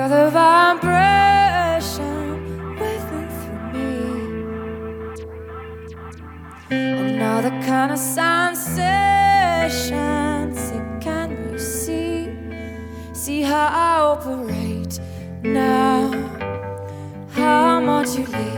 Feel the vibration waving through me. And all the kind of sensations that can you see? See how I operate now. How much you leave.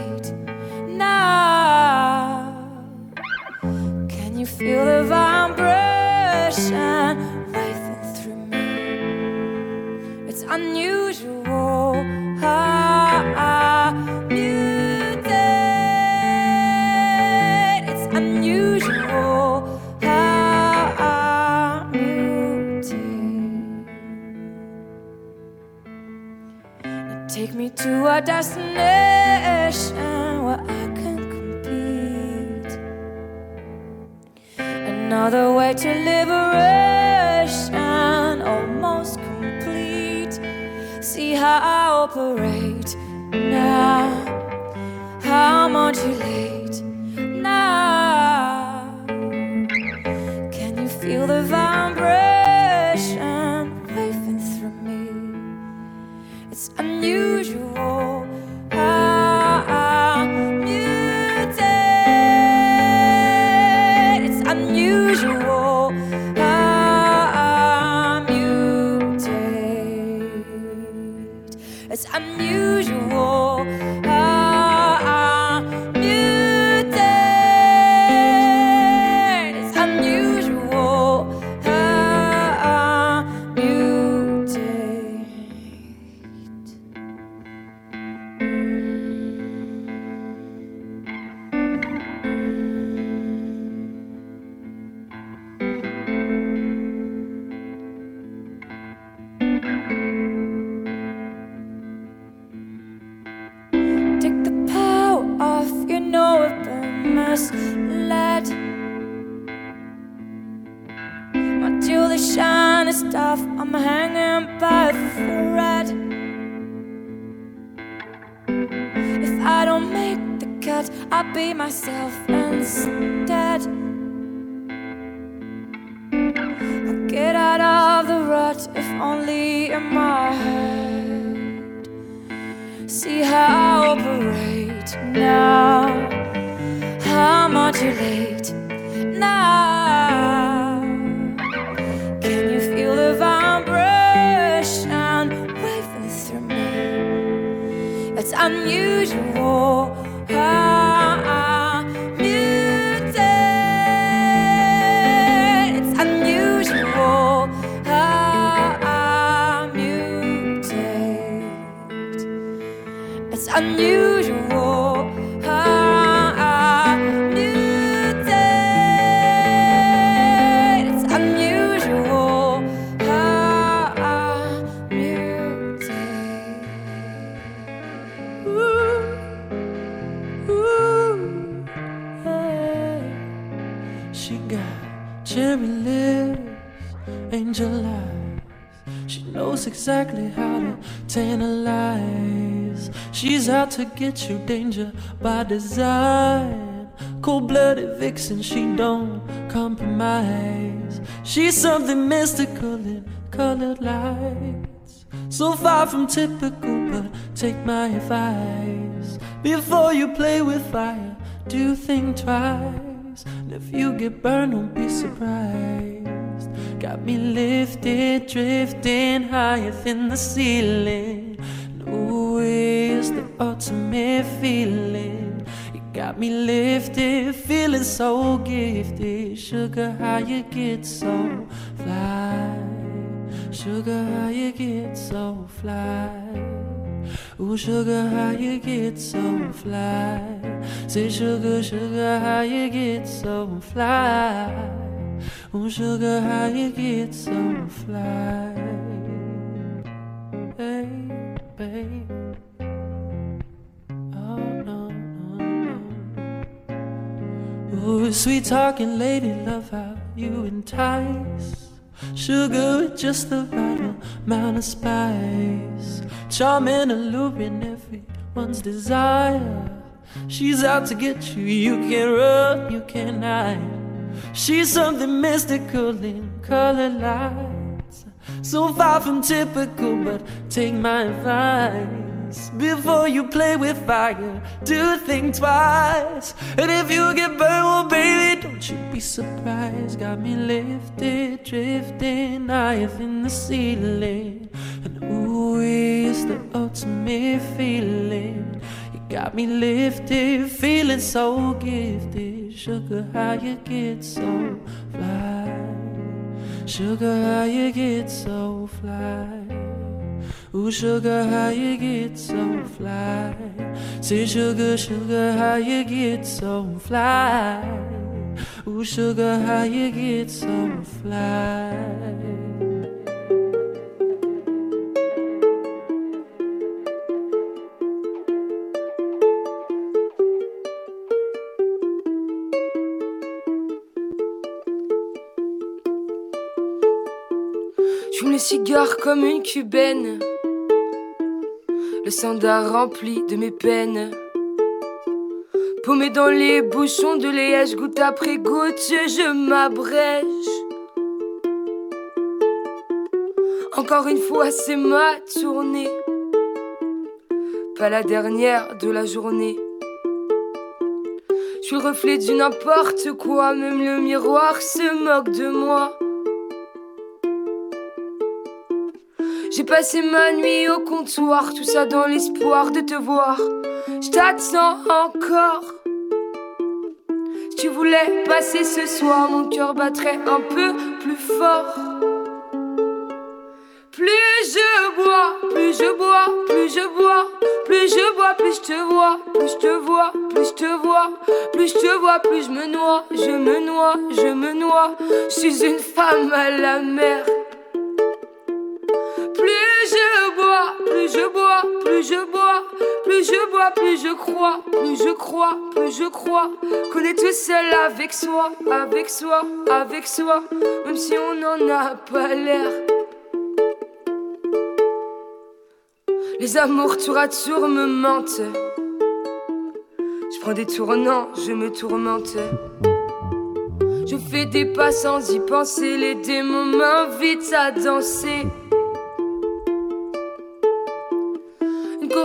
Lips, angel eyes. She knows exactly how to tantalize. She's out to get you, danger by design. Cold blooded vixen, she don't compromise. She's something mystical in colored lights. So far from typical, but take my advice. Before you play with fire, do think twice. If you get burned, don't be surprised. Got me lifted, drifting higher than the ceiling. And ooh, it's the ultimate feeling. You got me lifted, feeling so gifted. Sugar, how you get so fly? Sugar, how you get so fly? Ooh, sugar, how you get so fly? Say, sugar, sugar, how you get so fly? Ooh, sugar, how you get so fly? Hey, babe. Oh, no, no, no. Ooh, sweet talking lady, love how you entice. Sugar with just the right amount of spice. Charming, alluring, everyone's desire. She's out to get you, you can't run, you can't hide. She's something mystical in colored lights. So far from typical, but take my advice. Before you play with fire, do think twice. And if you get burned, well, baby, don't you be surprised. Got me lifted, drifting higher than the ceiling. And ooh, it's the ultimate feeling. You got me lifted, feeling so gifted. Sugar, how you get so fly? Sugar, how you get so fly? Ooh, sugar, how you get so fly? Say, sugar, sugar, how you get so fly? Ooh, sugar, how you get so fly? Les cigares comme une cubaine. Sandar rempli de mes peines. Paumé dans les bouchons de liège, goutte après goutte, je m'abrège. Encore une fois, c'est ma tournée. Pas la dernière de la journée. Je suis le reflet du n'importe quoi, même le miroir se moque de moi. J'ai passé ma nuit au comptoir, tout ça dans l'espoir de te voir. Je t'attends encore. Si tu voulais passer ce soir, mon cœur battrait un peu plus fort. Plus je bois, plus je bois, plus je bois, plus je bois, plus je te vois, plus je te vois, plus je te vois, plus je te vois, plus je me noie, je me noie, je me noie. Je suis une femme à la mer. Plus je bois, plus je bois, plus je bois, plus je crois, plus je crois, plus je crois qu'on est tout seul avec soi, avec soi, avec soi, même si on n'en a pas l'air. Les amours tour à tour me mentent. Je prends des tournants, je me tourmente. Je fais des pas sans y penser, les démons m'invitent à danser.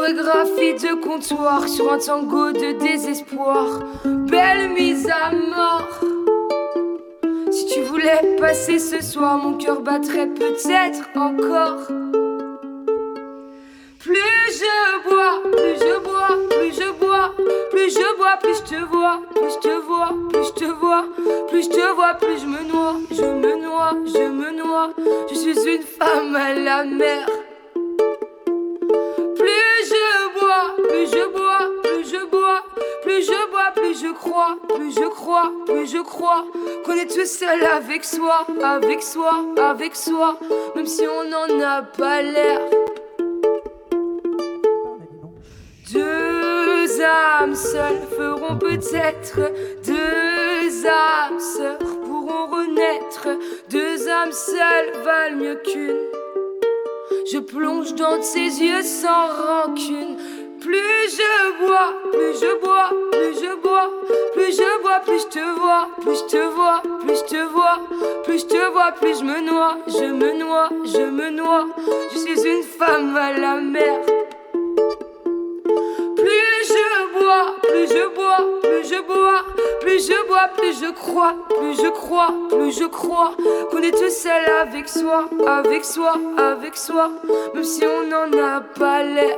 Chorégraphie de comptoir sur un tango de désespoir. Belle mise à mort. Si tu voulais passer ce soir, mon cœur battrait peut-être encore. Plus je bois, plus je bois, plus je bois, plus je bois, plus je te vois, plus je te vois, plus je te vois, plus je te vois, plus je me noie, je me noie, je me noie. Je suis une femme à la mer. Plus je bois, plus je bois, plus je bois, plus je crois, plus je crois, plus je crois qu'on est tout seul avec soi, avec soi, avec soi, même si on n'en a pas l'air. Deux âmes seules feront peut-être deux âmes sœurs pourront renaître. Deux âmes seules valent mieux qu'une. Je plonge dans ses yeux sans rancune. Plus je bois, plus je bois, plus je bois, plus je bois, plus je te vois, plus je te vois, plus je te vois, plus je te vois, plus je me noie, je me noie, je me noie. Je suis une femme à la mer. Plus je bois, plus je bois, plus je bois, plus je bois, plus je crois, plus je crois, plus je crois qu'on est tout seul avec soi, avec soi, avec soi, même si on n'en a pas l'air.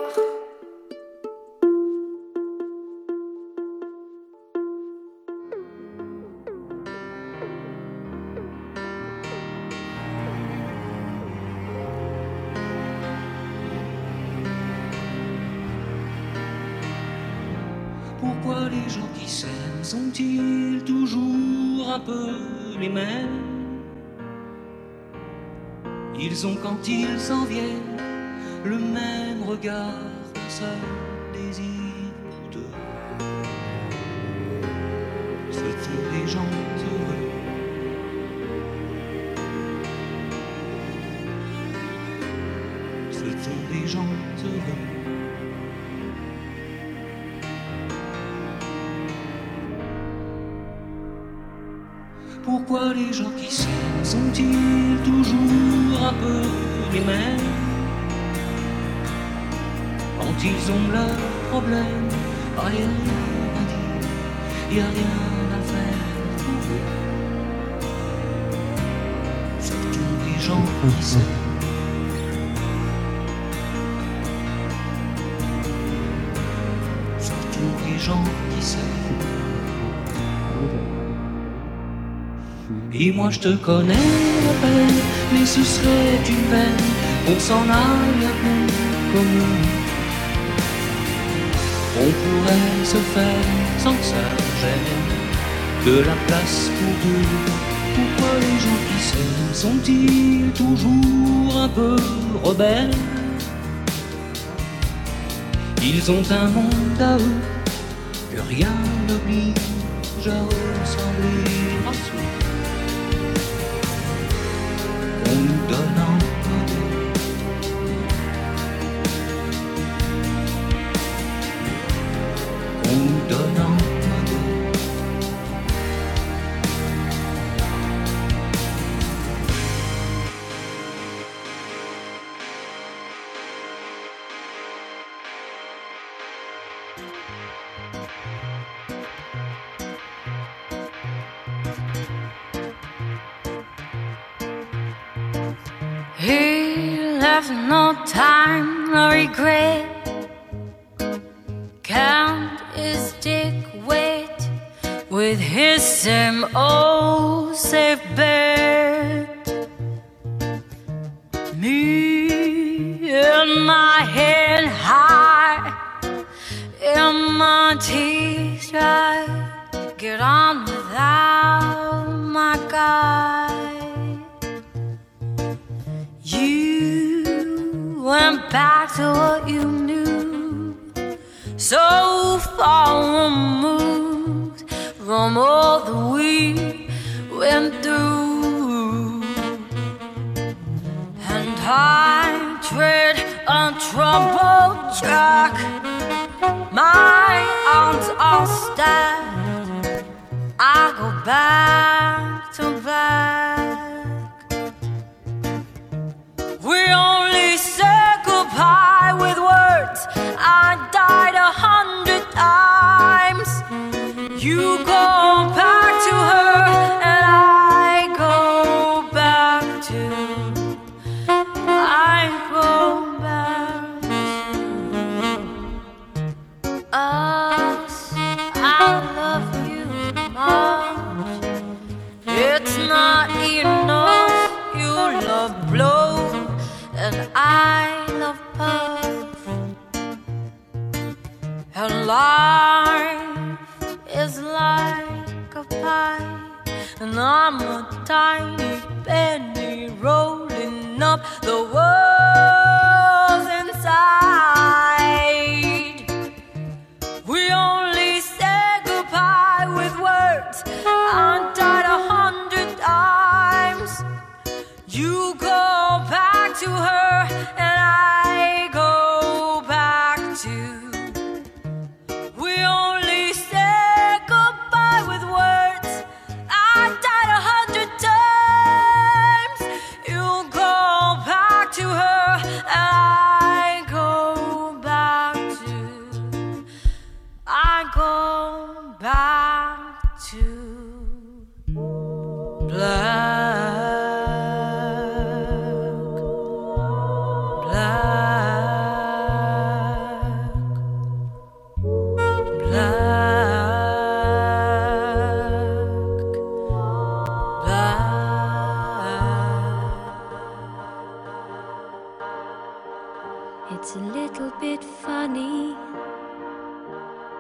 Sont-ils toujours un peu les mêmes? Ils ont quand ils s'en viennent le même regard, un seul désir pour deux. Ce sont des gens Pourquoi les gens qui s'aiment sont-ils toujours un peu les mêmes Quand ils ont leurs problèmes, rien à dire, y a rien à faire pour eux. Surtout les gens qui s'aiment. Surtout les gens qui s'aiment. Et moi je te connais à peine, mais ce serait une peine qu'on s'en aille à bout comme. On pourrait se faire sans que ça de la place pour deux. Pourquoi les gens qui s'aiment sont-ils toujours un peu rebelles? Ils ont un monde à eux que rien n'oblige à ressembler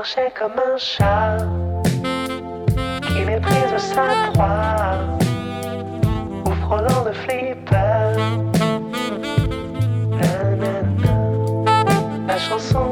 marchait comme un chat qui méprise sa proie ou frôlant de flipper. La chanson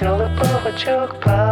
Чолок, погочок, па.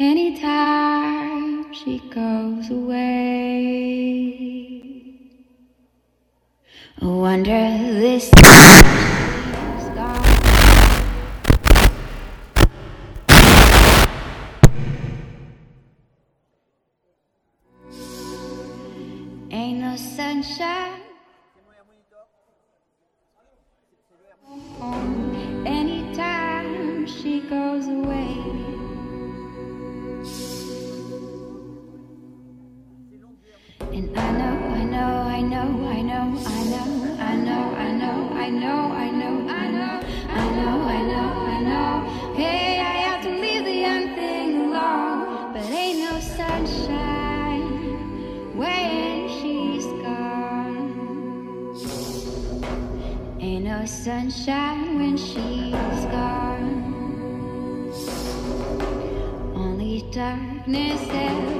anytime she goes away. Oh, I wonder this. Ain't no sunshine. Anytime she goes away. know, I know, I know, I know, I know, I know, I know, I know, I know, I know, I know. Hey, I have to leave the young thing alone, but ain't no sunshine when she's gone. Ain't no sunshine when she's gone. Only darkness. Ever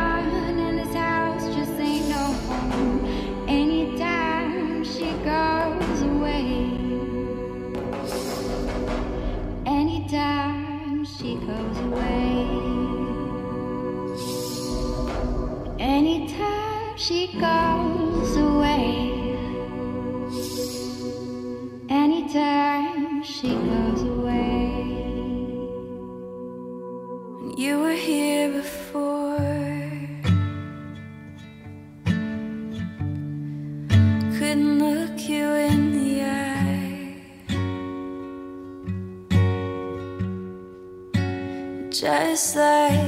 say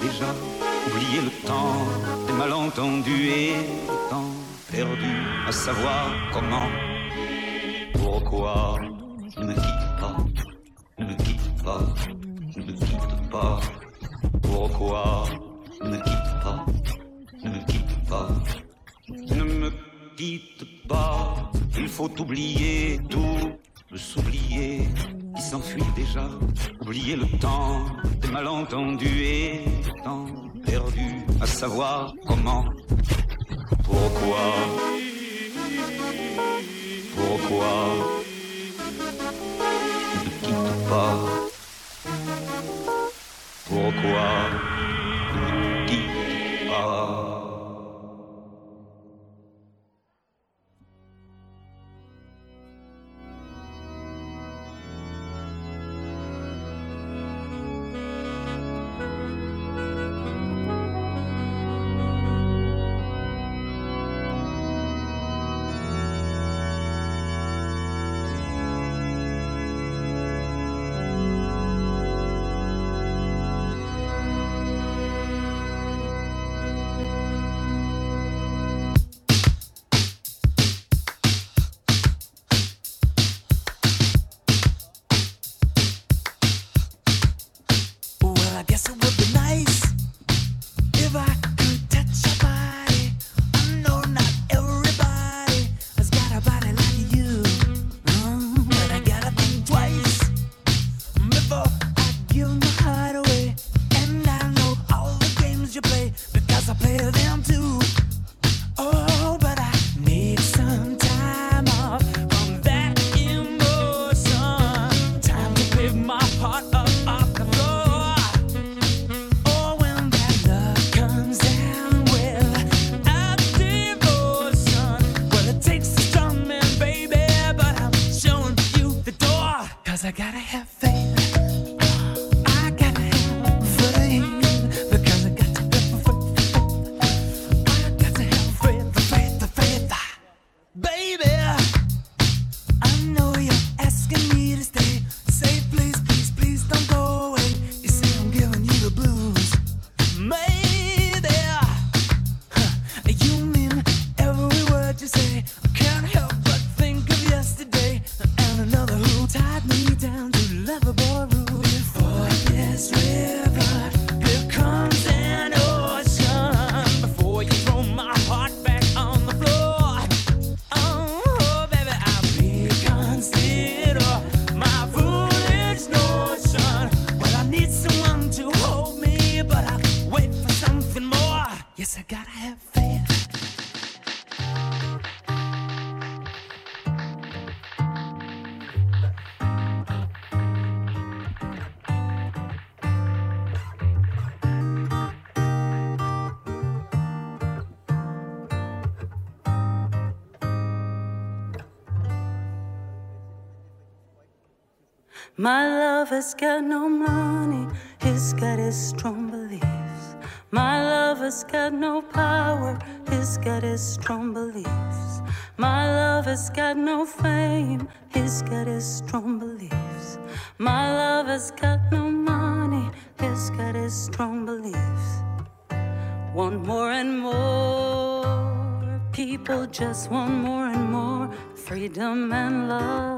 déjà oublié le temps des malentendus et le temps perdu à savoir comment My love has got no money, he's got his strong beliefs. My love has got no power, he's got his strong beliefs. My love has got no fame, he's got his strong beliefs. My love has got no money, he's got his strong beliefs. Want more and more, people just want more and more freedom and love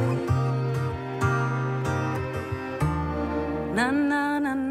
na na na na.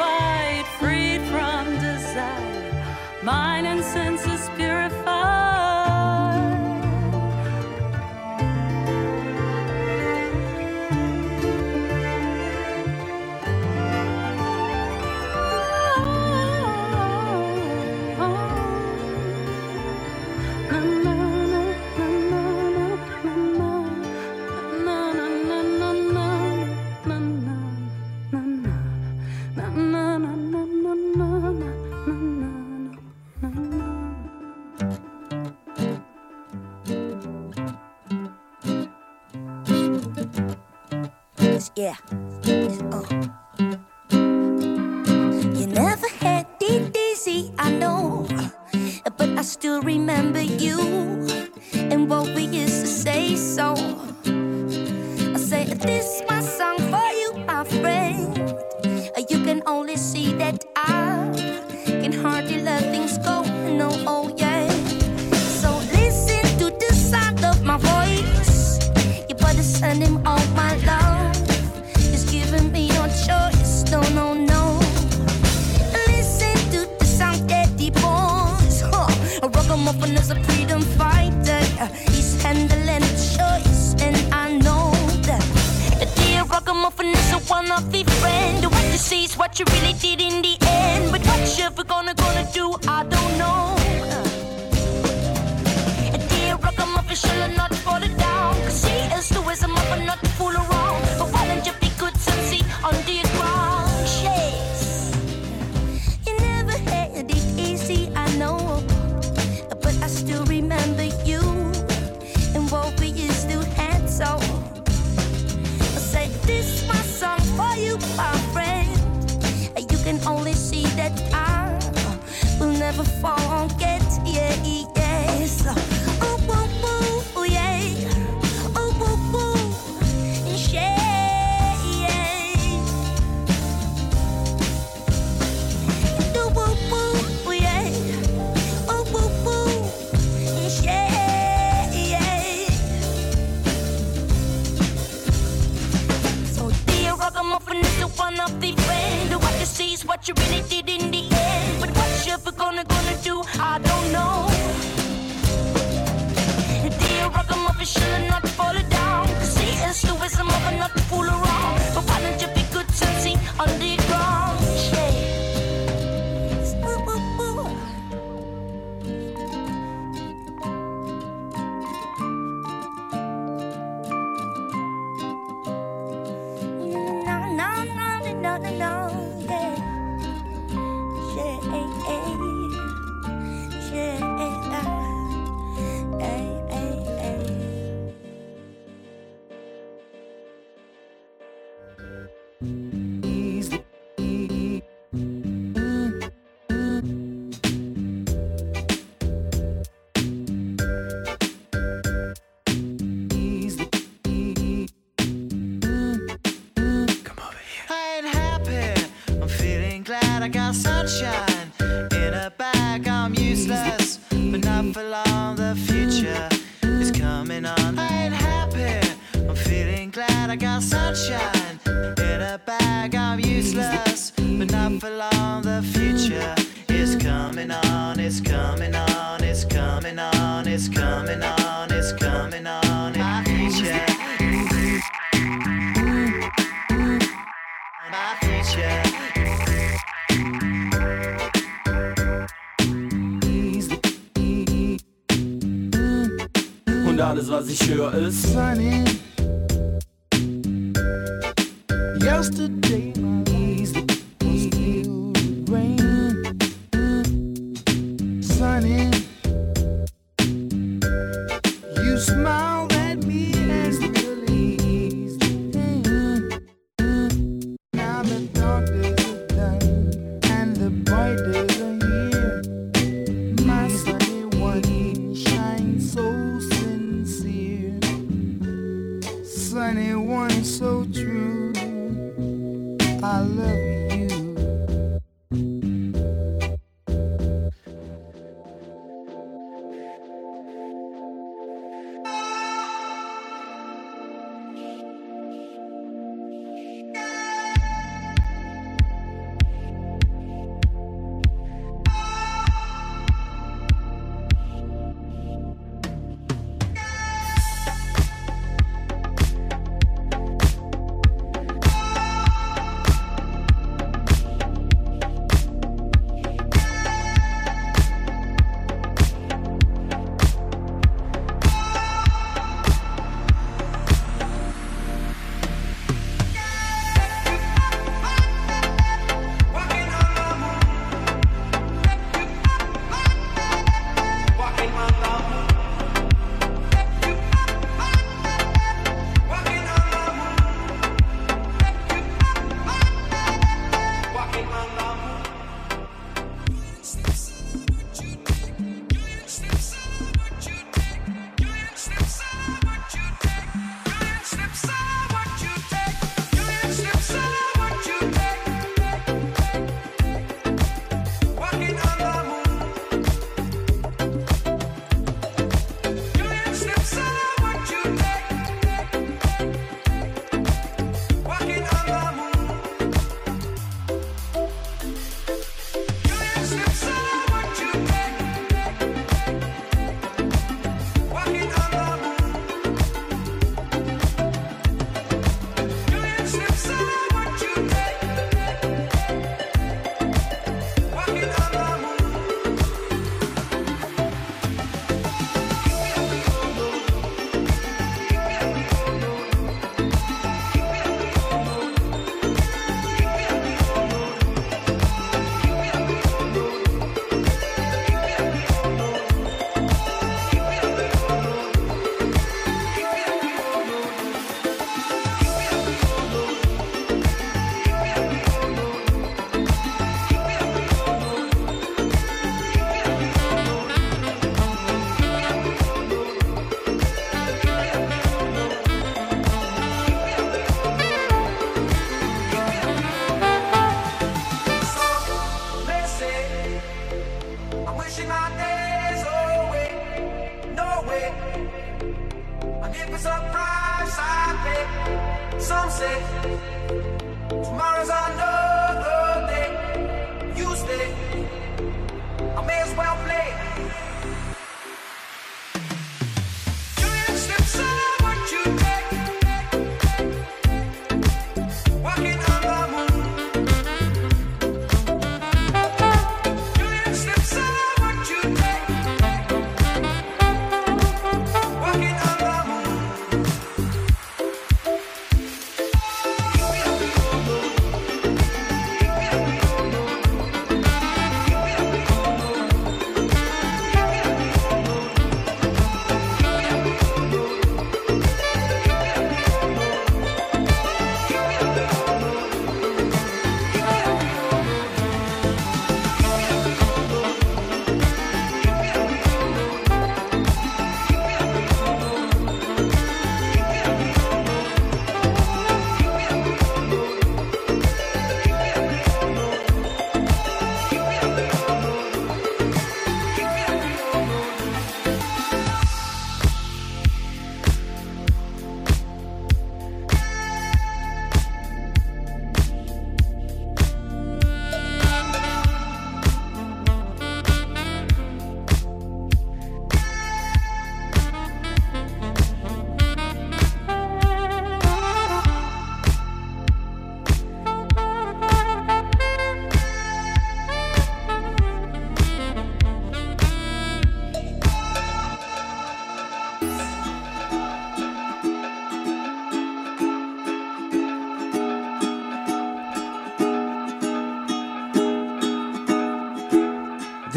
fire. Yeah. Oh. You never had DDZ, I know, but I still remember so true.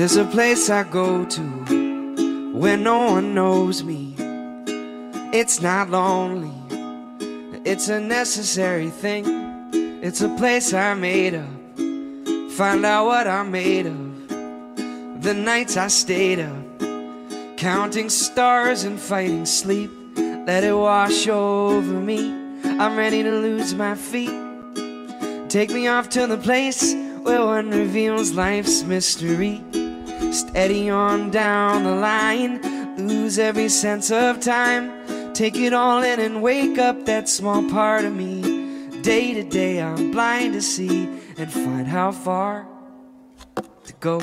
There's a place I go to where no one knows me. It's not lonely, it's a necessary thing. It's a place I made up. Find out what I'm made of. The nights I stayed up, counting stars and fighting sleep. Let it wash over me. I'm ready to lose my feet. Take me off to the place where one reveals life's mystery. Steady on down the line, lose every sense of time. Take it all in and wake up that small part of me. Day to day, I'm blind to see and find how far to go.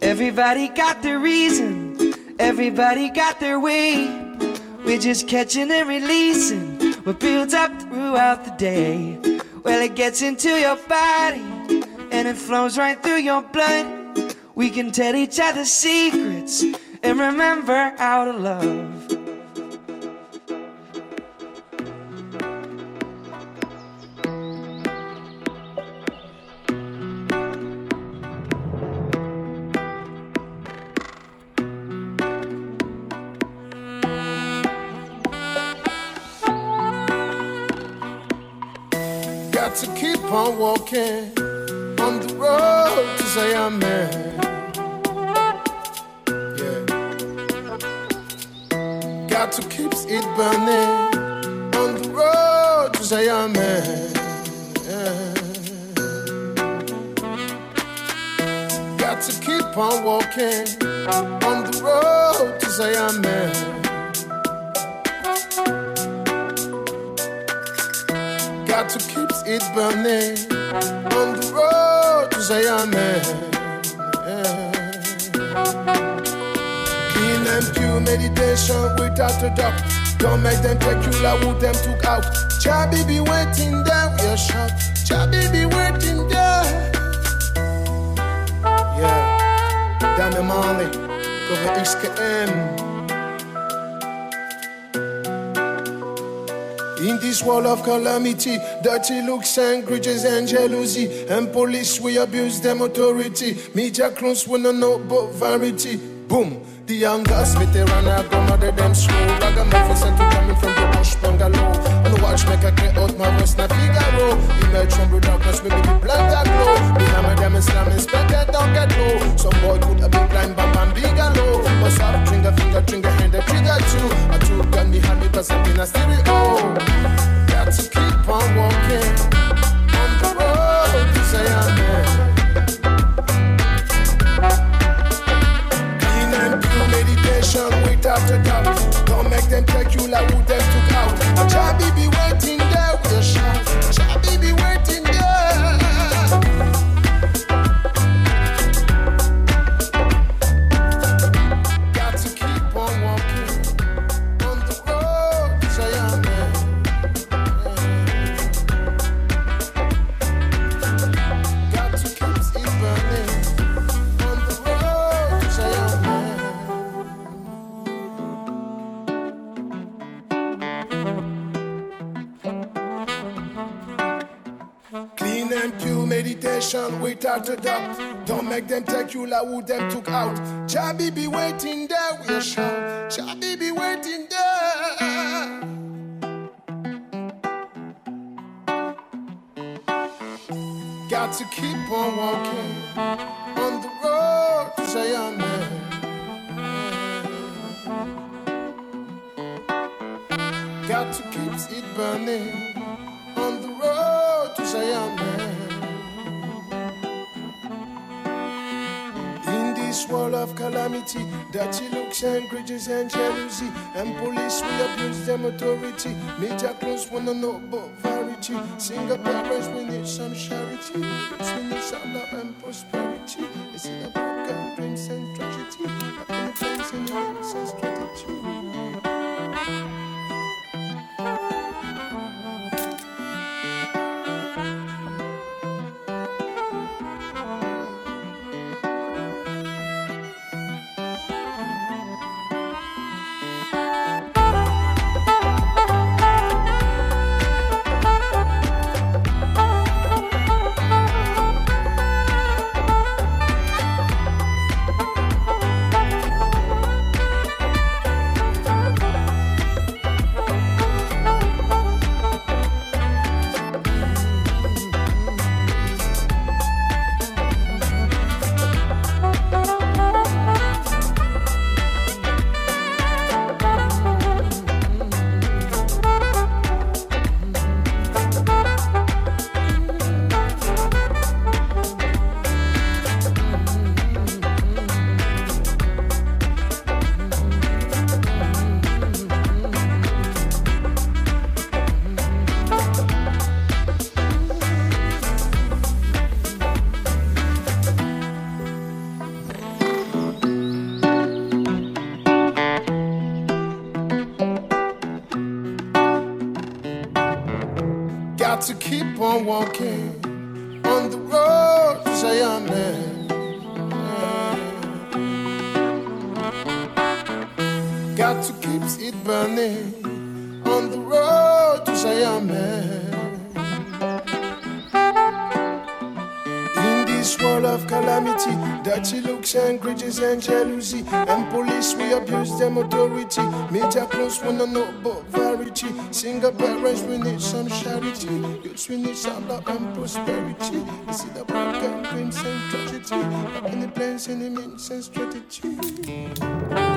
Everybody got their reason, everybody got their way. We're just catching and releasing what builds up throughout the day. Well, it gets into your body and it flows right through your blood. We can tell each other secrets and remember how to love. Got to keep on walking on the road to Zion, man. Got to keep it burning on the road to Zion. Got to keep on walking on the road to Zion. Got to keep it burning on the road to Zion, Yeah. Pure meditation without a doubt. Don't make them take you like who them took out. Chabi be waiting there, we are shot. Chabi be waiting there. Yeah, Damian Marley, cover XKM. In this world of calamity, dirty looks and grudges and jealousy, and police we abuse them authority. Media clones we no know but variety. Boom, the youngest veteran are grandmother them slow. Ragamuffin sent to coming from the bush bungalow. And the watch make a clear out my voice na Figaro. Emerge from the darkness, maybe the blood that glow. Me hammer them and slam and that don't get low. Some boy put a big blind bam bam big and low. Must have trigger finger, trigger hand, the trigger too. I took gun me cause I'm in a stereo. Got to keep on walking doubt. Don't make them take you like who them took out. Chabi a doubt. Don't make them take you like who them took out. Chabi be waiting there, we shout. Chabi be waiting there. Got to keep on walking dirty looks and grudges and jealousy, and police will abuse them authority. Media close wanna know about variety. Single parents we need some charity. We need some love and prosperity. It's in about gun dreams and lies and jealousy. And police, we abuse them authority. Media close, wanna know about variety. Single parents, we need some charity. Youths, we need some love and prosperity. You see the broken dreams and tragedy. Any plans, any means and strategy.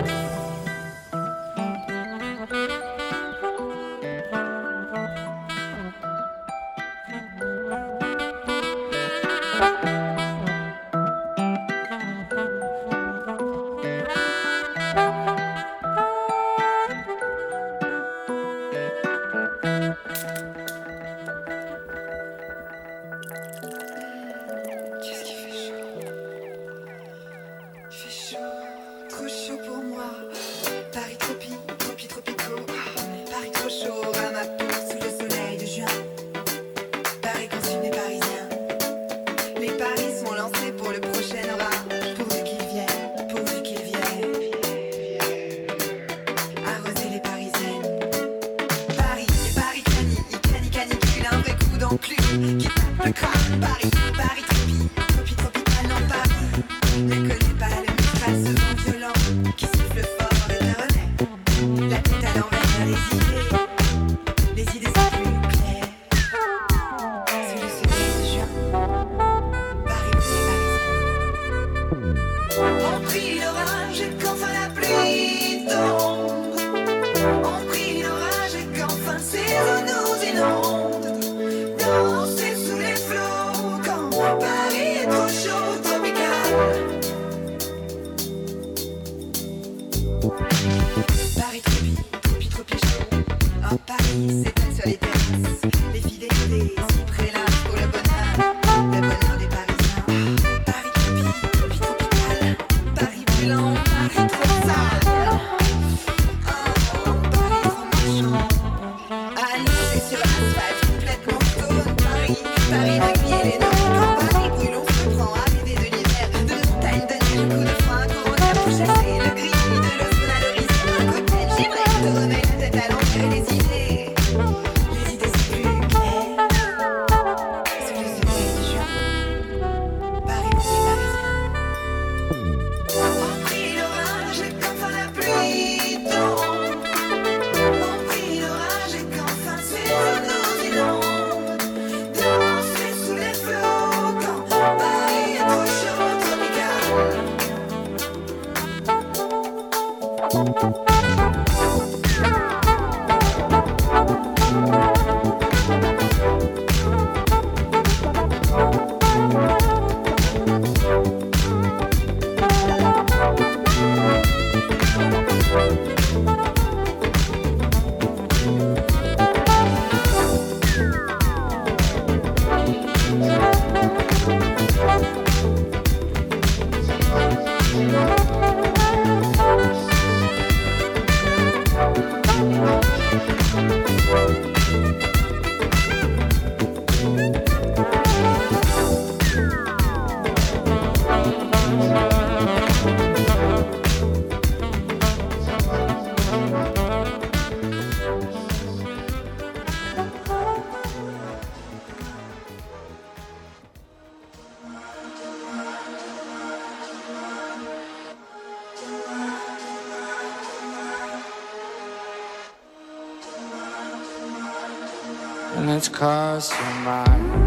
cause you're mine.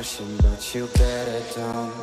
Pushing, but you better don't.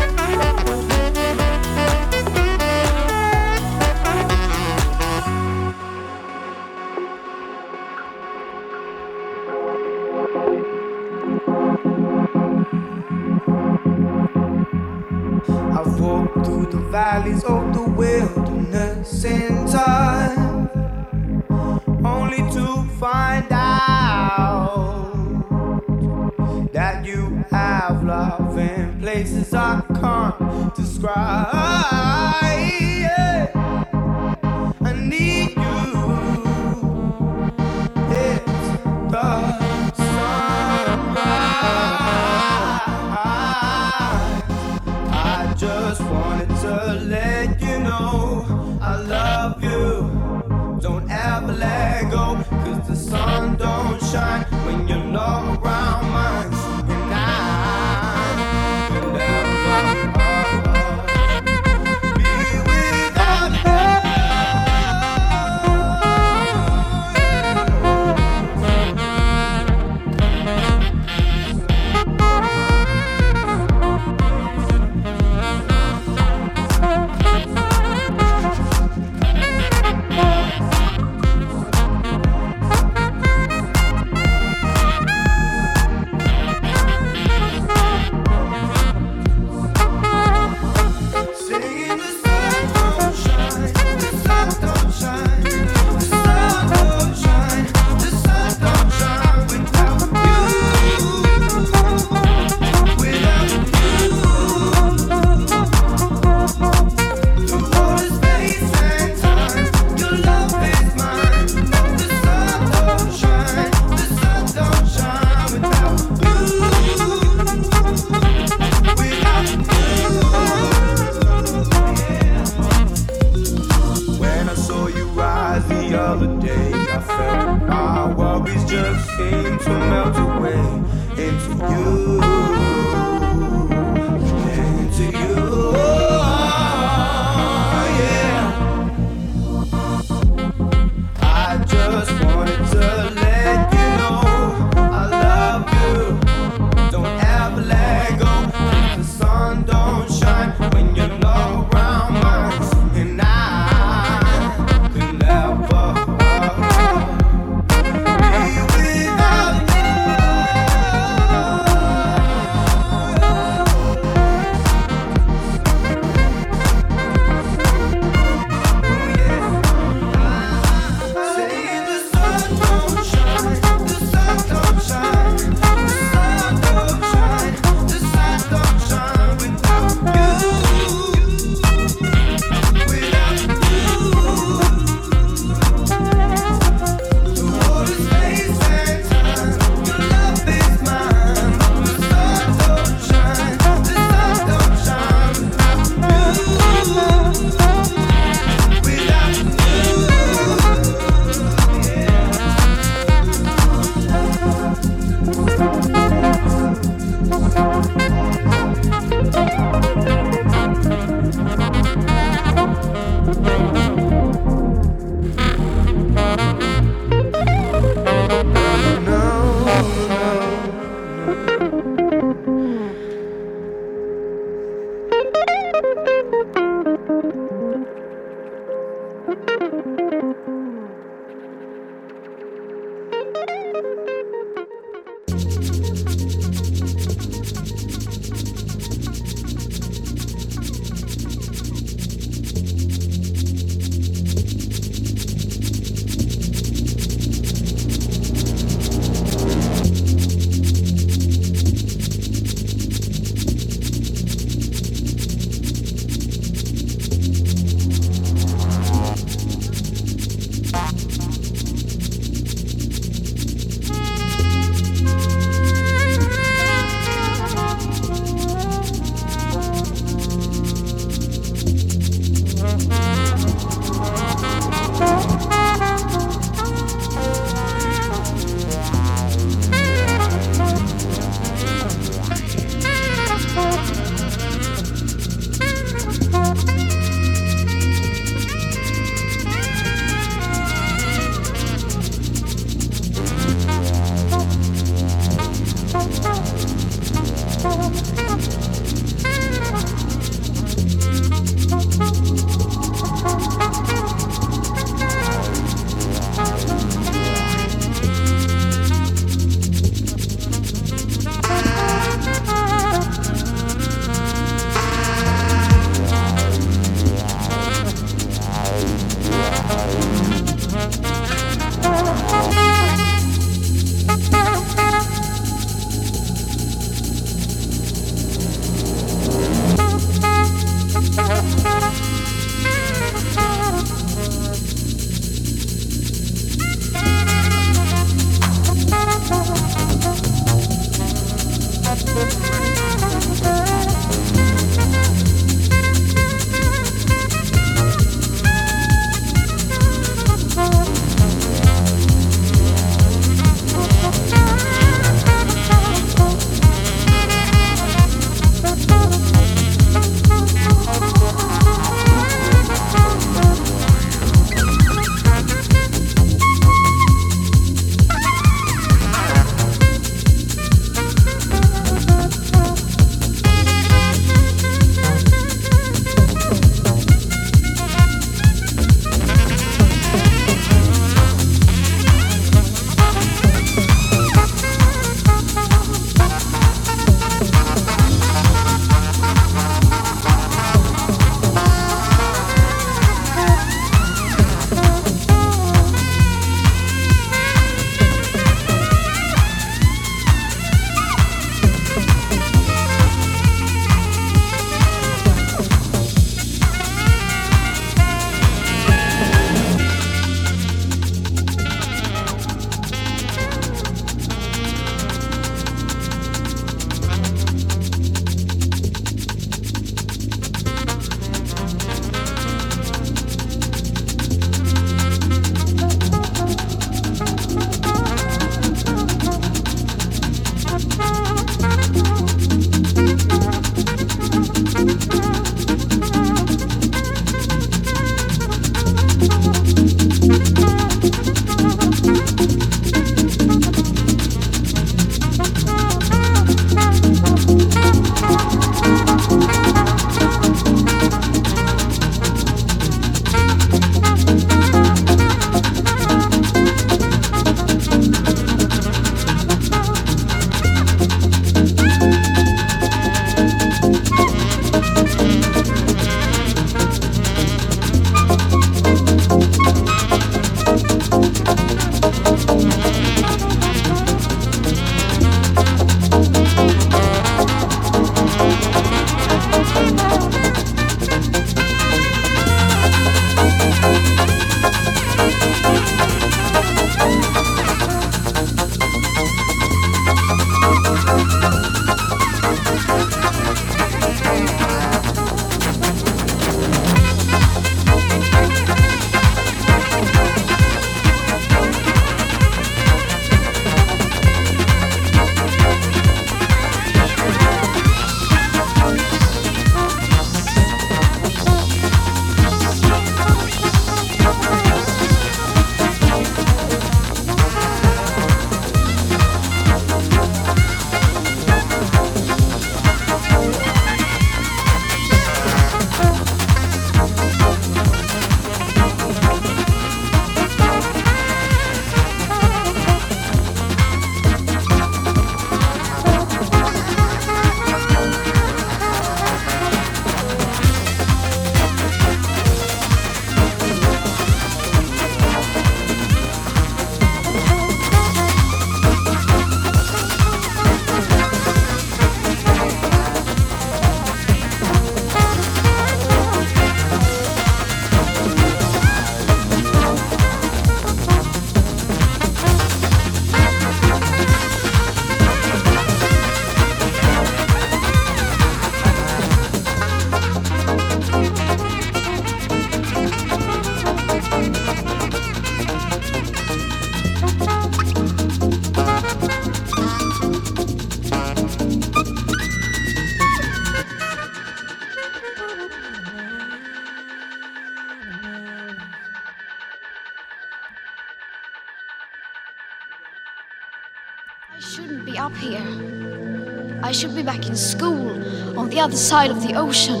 the other side of the ocean.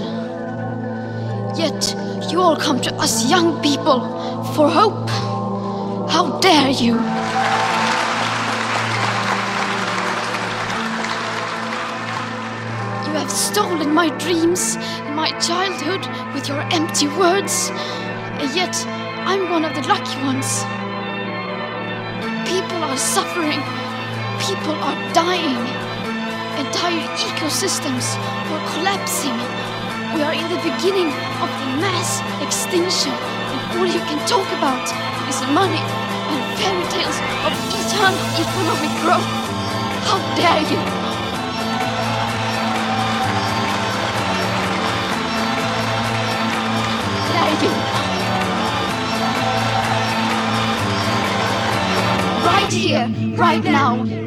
Yet you all come to us young people for hope. How dare you! You have stolen my dreams my childhood with your empty words. And yet I'm one of the lucky ones. People are suffering. People are dying. Entire ecosystems are collapsing. We are in the beginning of the mass extinction, and all you can talk about is money and fairy tales of eternal economic growth. How dare you! Dare you! Right here, right now,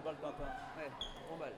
on balle papa. On balle.